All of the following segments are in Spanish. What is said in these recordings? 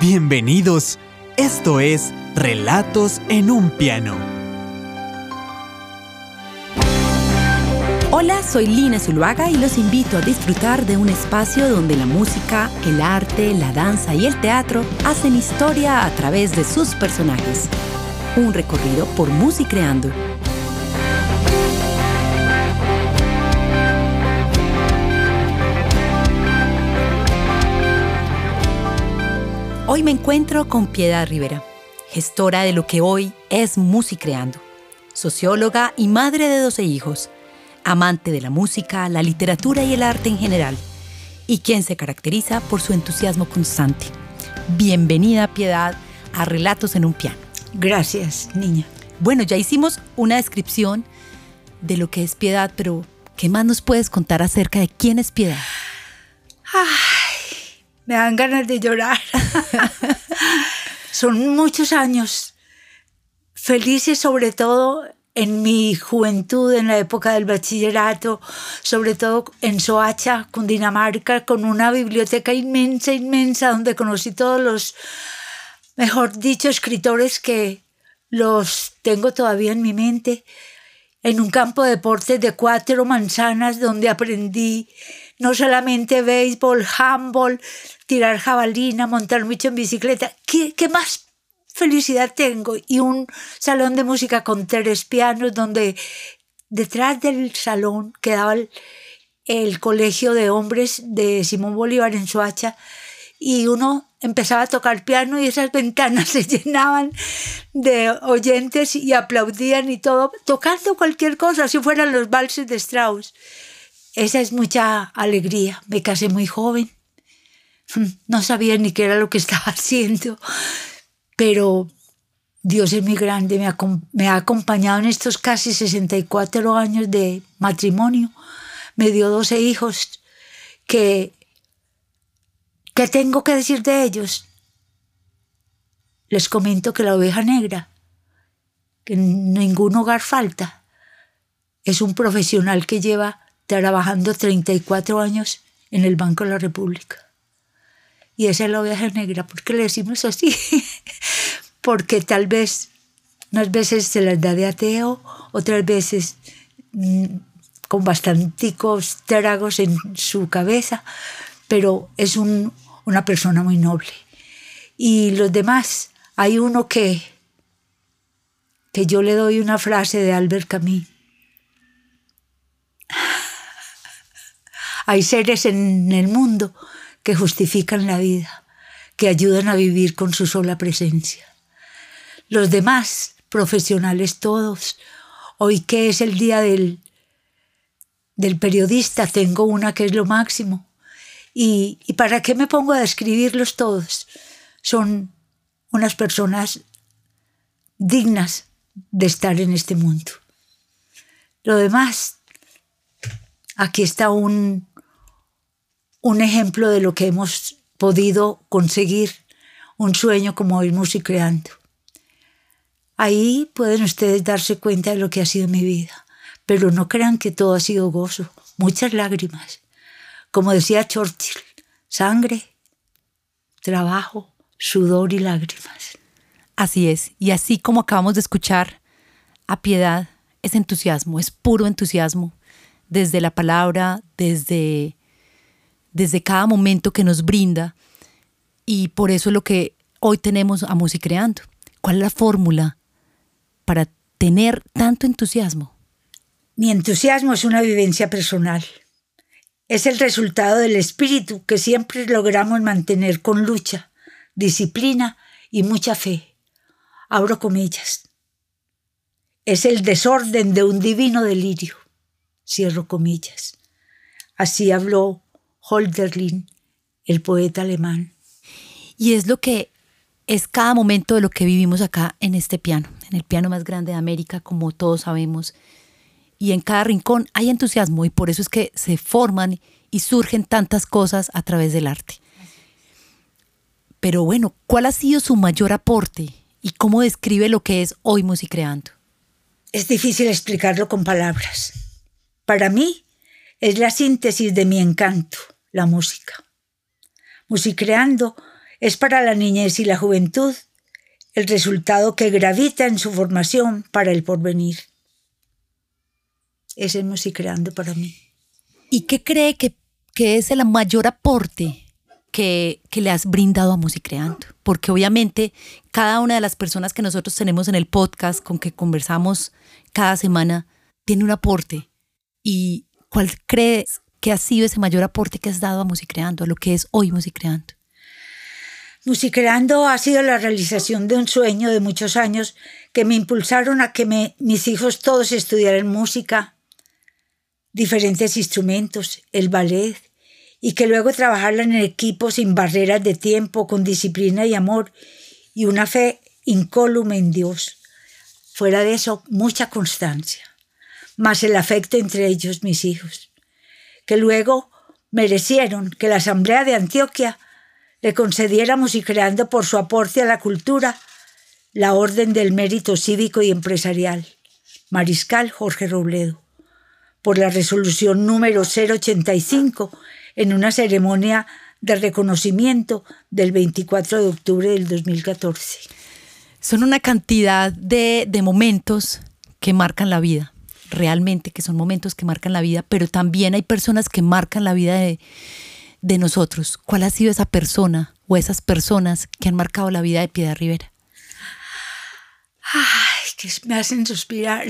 Bienvenidos. Esto es Relatos en un piano. Hola, soy Lina Zuluaga y los invito a disfrutar de un espacio donde la música, el arte, la danza y el teatro hacen historia a través de sus personajes. Un recorrido por Musicreando. Hoy me encuentro con Piedad Rivera, gestora de lo que hoy es Musicreando, socióloga y madre de 12 hijos, amante de la música, la literatura y el arte en general, y quien se caracteriza por su entusiasmo constante. Bienvenida, Piedad, a Relatos en un Piano. Gracias, niña. Bueno, ya hicimos una descripción de lo que es Piedad, pero ¿qué más nos puedes contar acerca de quién es Piedad? Me dan ganas de llorar. Son muchos años felices, sobre todo en mi juventud, en la época del bachillerato, sobre todo en Soacha, Cundinamarca, con una biblioteca inmensa, inmensa, donde conocí todos los, mejor dicho, escritores que los tengo todavía en mi mente, en un campo de deportes de cuatro manzanas, donde aprendí no solamente béisbol, handball, tirar jabalina, montar mucho en bicicleta. ¿Qué, más felicidad tengo? Y un salón de música con tres pianos donde detrás del salón quedaba el, el colegio de hombres de Simón Bolívar en Soacha y uno empezaba a tocar piano y esas ventanas se llenaban de oyentes y aplaudían y todo, tocando cualquier cosa, si fueran los valses de Strauss. Esa es mucha alegría. Me casé muy joven. No sabía ni qué era lo que estaba haciendo, pero Dios es muy grande, me ha, me ha acompañado en estos casi 64 años de matrimonio. Me dio 12 hijos que ¿Qué tengo que decir de ellos? Les comento que la oveja negra, que en ningún hogar falta, es un profesional que lleva trabajando 34 años en el Banco de la República. Y esa es la oveja negra. ¿Por qué le decimos así? Porque tal vez, unas veces se las da de ateo, otras veces mmm, con bastanticos tragos en su cabeza, pero es un, una persona muy noble. Y los demás, hay uno que, que yo le doy una frase de Albert Camus. Hay seres en el mundo que justifican la vida, que ayudan a vivir con su sola presencia. Los demás, profesionales todos, hoy que es el día del, del periodista, tengo una que es lo máximo. ¿Y, ¿Y para qué me pongo a describirlos todos? Son unas personas dignas de estar en este mundo. Lo demás, aquí está un, un ejemplo de lo que hemos podido conseguir, un sueño como ir creando. Ahí pueden ustedes darse cuenta de lo que ha sido mi vida, pero no crean que todo ha sido gozo, muchas lágrimas. Como decía Churchill, sangre, trabajo, sudor y lágrimas. Así es, y así como acabamos de escuchar, a piedad es entusiasmo, es puro entusiasmo, desde la palabra, desde desde cada momento que nos brinda y por eso es lo que hoy tenemos a Musicreando. ¿Cuál es la fórmula para tener tanto entusiasmo? Mi entusiasmo es una vivencia personal. Es el resultado del espíritu que siempre logramos mantener con lucha, disciplina y mucha fe. Abro comillas. Es el desorden de un divino delirio. Cierro comillas. Así habló Holderlin, el poeta alemán. Y es lo que es cada momento de lo que vivimos acá en este piano, en el piano más grande de América, como todos sabemos. Y en cada rincón hay entusiasmo y por eso es que se forman y surgen tantas cosas a través del arte. Pero bueno, ¿cuál ha sido su mayor aporte y cómo describe lo que es hoy Musicreando? Es difícil explicarlo con palabras. Para mí es la síntesis de mi encanto, la música. Musicreando es para la niñez y la juventud el resultado que gravita en su formación para el porvenir. Ese es Musicreando para mí. ¿Y qué cree que, que es el mayor aporte que, que, le has brindado a Musicreando? Porque obviamente cada una de las personas que nosotros tenemos en el podcast, con que conversamos cada semana, tiene un aporte. ¿Y cuál crees que ha sido ese mayor aporte que has dado a Musicreando, a lo que es hoy Musicreando? Musicreando ha sido la realización de un sueño de muchos años que me impulsaron a que mis hijos todos estudiaran música, diferentes instrumentos, el ballet, y que luego trabajaran en equipo sin barreras de tiempo, con disciplina y amor, y una fe incólume en Dios. Fuera de eso, mucha constancia, más el afecto entre ellos, mis hijos, que luego merecieron que la Asamblea de Antioquia le concediéramos y creando por su aporte a la cultura la Orden del Mérito Cívico y Empresarial, Mariscal Jorge Robledo, por la resolución número 085 en una ceremonia de reconocimiento del 24 de octubre del 2014. Son una cantidad de, de momentos que marcan la vida, realmente que son momentos que marcan la vida, pero también hay personas que marcan la vida de, de nosotros. ¿Cuál ha sido esa persona o esas personas que han marcado la vida de Piedad Rivera? Ay, que me hacen suspirar.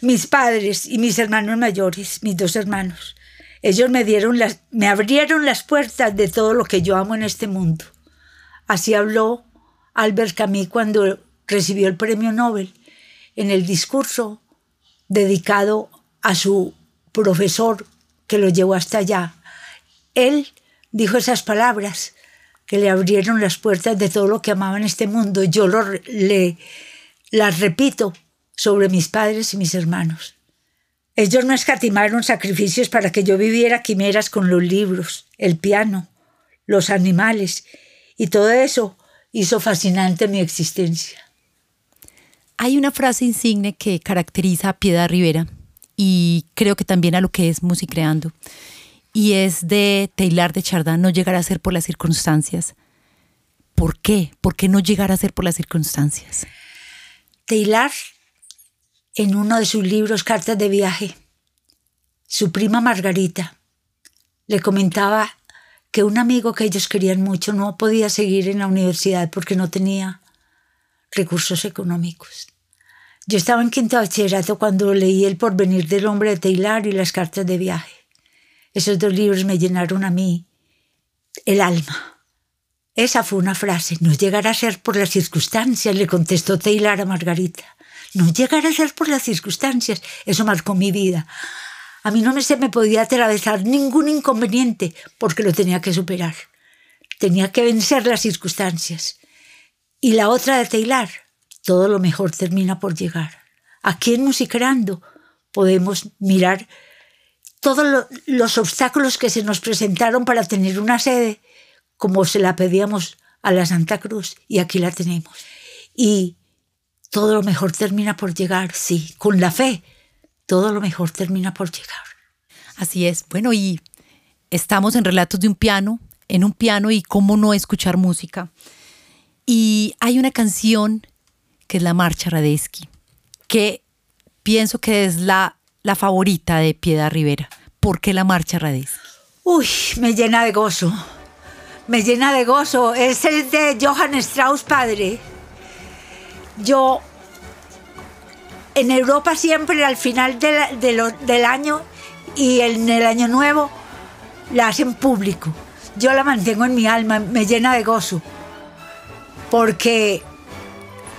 mis padres y mis hermanos mayores, mis dos hermanos. Ellos me dieron las, me abrieron las puertas de todo lo que yo amo en este mundo. Así habló Albert Camus cuando recibió el premio Nobel en el discurso dedicado a su profesor que lo llevó hasta allá. Él dijo esas palabras que le abrieron las puertas de todo lo que amaba en este mundo. Yo lo, le, las repito sobre mis padres y mis hermanos. Ellos no escatimaron sacrificios para que yo viviera quimeras con los libros, el piano, los animales, y todo eso hizo fascinante mi existencia. Hay una frase insigne que caracteriza a Piedad Rivera y creo que también a lo que es Musicreando, y es de Taylor de Chardin, no llegar a ser por las circunstancias. ¿Por qué? ¿Por qué no llegar a ser por las circunstancias? Taylor, en uno de sus libros Cartas de viaje, su prima Margarita le comentaba que un amigo que ellos querían mucho no podía seguir en la universidad porque no tenía recursos económicos. Yo estaba en quinto bachillerato cuando leí El porvenir del hombre de Taylor y las cartas de viaje. Esos dos libros me llenaron a mí el alma. Esa fue una frase. No llegará a ser por las circunstancias, le contestó Taylor a Margarita. No llegará a ser por las circunstancias. Eso marcó mi vida. A mí no me se me podía atravesar ningún inconveniente porque lo tenía que superar. Tenía que vencer las circunstancias. Y la otra de Taylor, todo lo mejor termina por llegar. Aquí en Musicrando podemos mirar todos los obstáculos que se nos presentaron para tener una sede, como se la pedíamos a la Santa Cruz, y aquí la tenemos. Y todo lo mejor termina por llegar, sí, con la fe, todo lo mejor termina por llegar. Así es. Bueno, y estamos en Relatos de un piano, en un piano y cómo no escuchar música. Y hay una canción que es la Marcha Radesky, que pienso que es la la favorita de Piedad Rivera. ¿Por qué la marcha Radesky? Uy, me llena de gozo. Me llena de gozo. Es el de Johann Strauss padre. Yo en Europa siempre al final del año y en el año nuevo la hacen público. Yo la mantengo en mi alma, me llena de gozo. Porque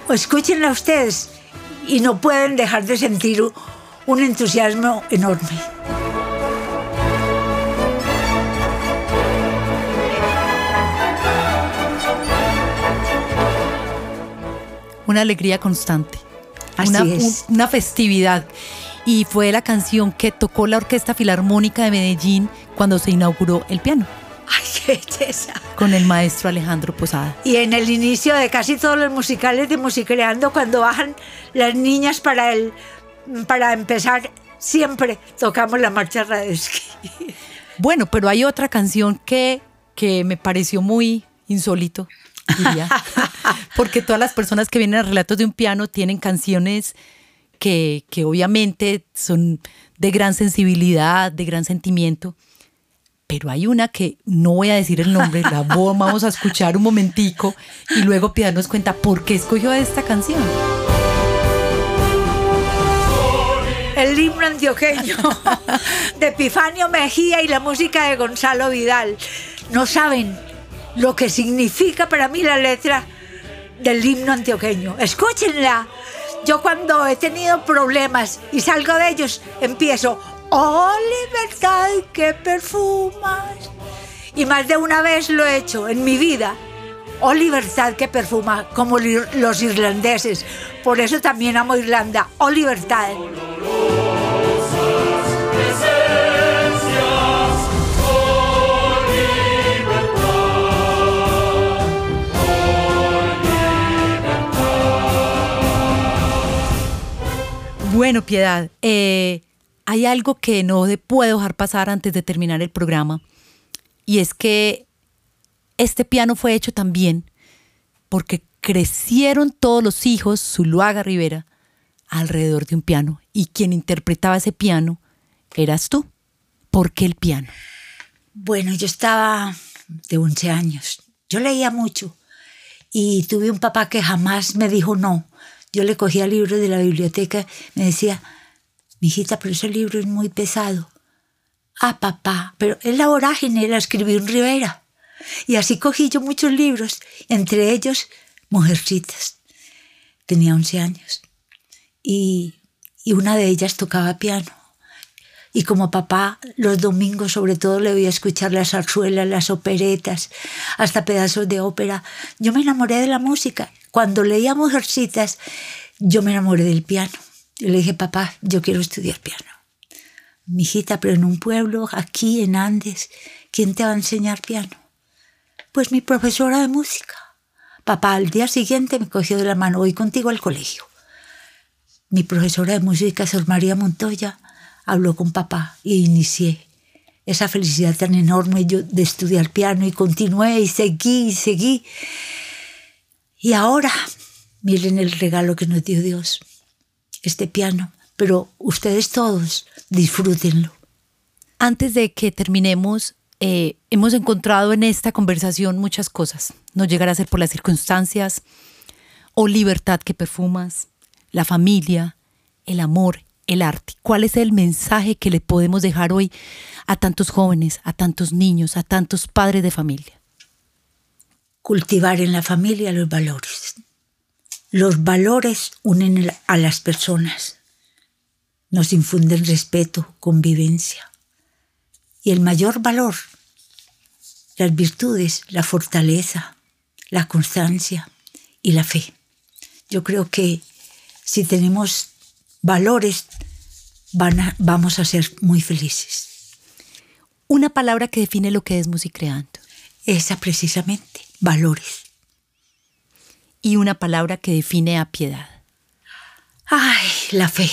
escúchenla ustedes y no pueden dejar de sentir un entusiasmo enorme. Una alegría constante. Así una, es. una festividad. Y fue la canción que tocó la Orquesta Filarmónica de Medellín cuando se inauguró el piano. ¡Ay, qué belleza! Con el maestro Alejandro Posada. Y en el inicio de casi todos los musicales de Musicreando, cuando bajan las niñas para el para empezar, siempre tocamos la marcha Radesky. Bueno, pero hay otra canción que, que me pareció muy insólito, diría. Porque todas las personas que vienen a relatos de un piano tienen canciones que, que obviamente son de gran sensibilidad, de gran sentimiento. Pero hay una que no voy a decir el nombre, la vamos a escuchar un momentico y luego Piedad nos cuenta por qué escogió esta canción. El himno antioqueño de Epifanio Mejía y la música de Gonzalo Vidal. No saben lo que significa para mí la letra del himno antioqueño. Escúchenla. Yo cuando he tenido problemas y salgo de ellos, empiezo, oh libertad que perfumas. Y más de una vez lo he hecho en mi vida. Oh libertad que perfuma, como los irlandeses. Por eso también amo Irlanda. Oh libertad. Bueno, Piedad, eh, hay algo que no puedo dejar pasar antes de terminar el programa, y es que este piano fue hecho también porque crecieron todos los hijos, Zuluaga Rivera, alrededor de un piano, y quien interpretaba ese piano eras tú. ¿Por qué el piano? Bueno, yo estaba de 11 años. Yo leía mucho y tuve un papá que jamás me dijo no. Yo le cogía libros de la biblioteca, me decía, mijita, pero ese libro es muy pesado. Ah, papá, pero es la vorágine, la escribí en Rivera. Y así cogí yo muchos libros, entre ellos Mujercitas. Tenía 11 años. Y, y una de ellas tocaba piano. Y como papá, los domingos sobre todo le voy a escuchar las zarzuelas, las operetas, hasta pedazos de ópera. Yo me enamoré de la música. Cuando leía Mujercitas, yo me enamoré del piano. Y le dije, papá, yo quiero estudiar piano. Mijita, pero en un pueblo, aquí en Andes, ¿quién te va a enseñar piano? Pues mi profesora de música. Papá al día siguiente me cogió de la mano, voy contigo al colegio. Mi profesora de música, Sor María Montoya, habló con papá y inicié esa felicidad tan enorme de estudiar piano y continué y seguí y seguí. Y ahora, miren el regalo que nos dio Dios, este piano, pero ustedes todos disfrútenlo. Antes de que terminemos, eh, hemos encontrado en esta conversación muchas cosas. No llegará a ser por las circunstancias, o libertad que perfumas, la familia, el amor, el arte? ¿Cuál es el mensaje que le podemos dejar hoy a tantos jóvenes, a tantos niños, a tantos padres de familia? Cultivar en la familia los valores. Los valores unen a las personas, nos infunden respeto, convivencia. Y el mayor valor, las virtudes, la fortaleza, la constancia y la fe. Yo creo que si tenemos valores, vamos a ser muy felices. Una palabra que define lo que es musicreando. Esa precisamente, valores. Y una palabra que define a piedad. Ay, la fe.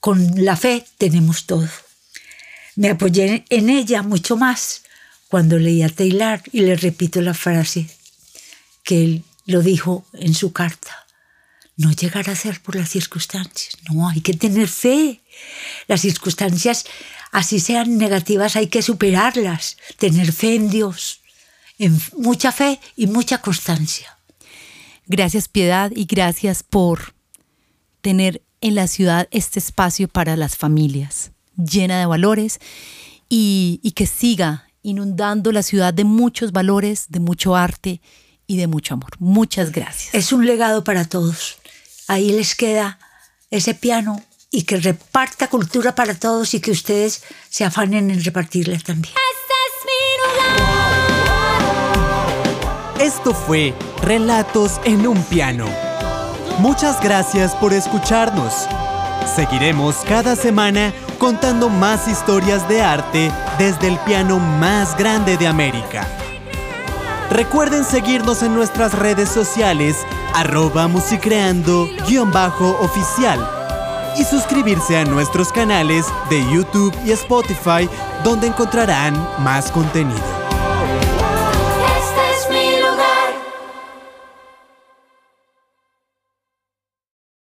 Con la fe tenemos todo. Me apoyé en ella mucho más cuando leí a Taylor y le repito la frase que él lo dijo en su carta no llegará a ser por las circunstancias. No, hay que tener fe. Las circunstancias, así sean negativas, hay que superarlas. Tener fe en Dios. En mucha fe y mucha constancia. Gracias, Piedad, y gracias por tener en la ciudad este espacio para las familias, llena de valores y, que siga inundando la ciudad de muchos valores, de mucho arte y de mucho amor. Muchas gracias. Es un legado para todos ahí les queda ese piano y que reparta cultura para todos y que ustedes se afanen en repartirla también. Esto fue Relatos en un piano. Muchas gracias por escucharnos. Seguiremos cada semana contando más historias de arte desde el piano más grande de América. Recuerden seguirnos en nuestras redes sociales arroba musicreando-oficial y suscribirse a nuestros canales de YouTube y Spotify donde encontrarán más contenido.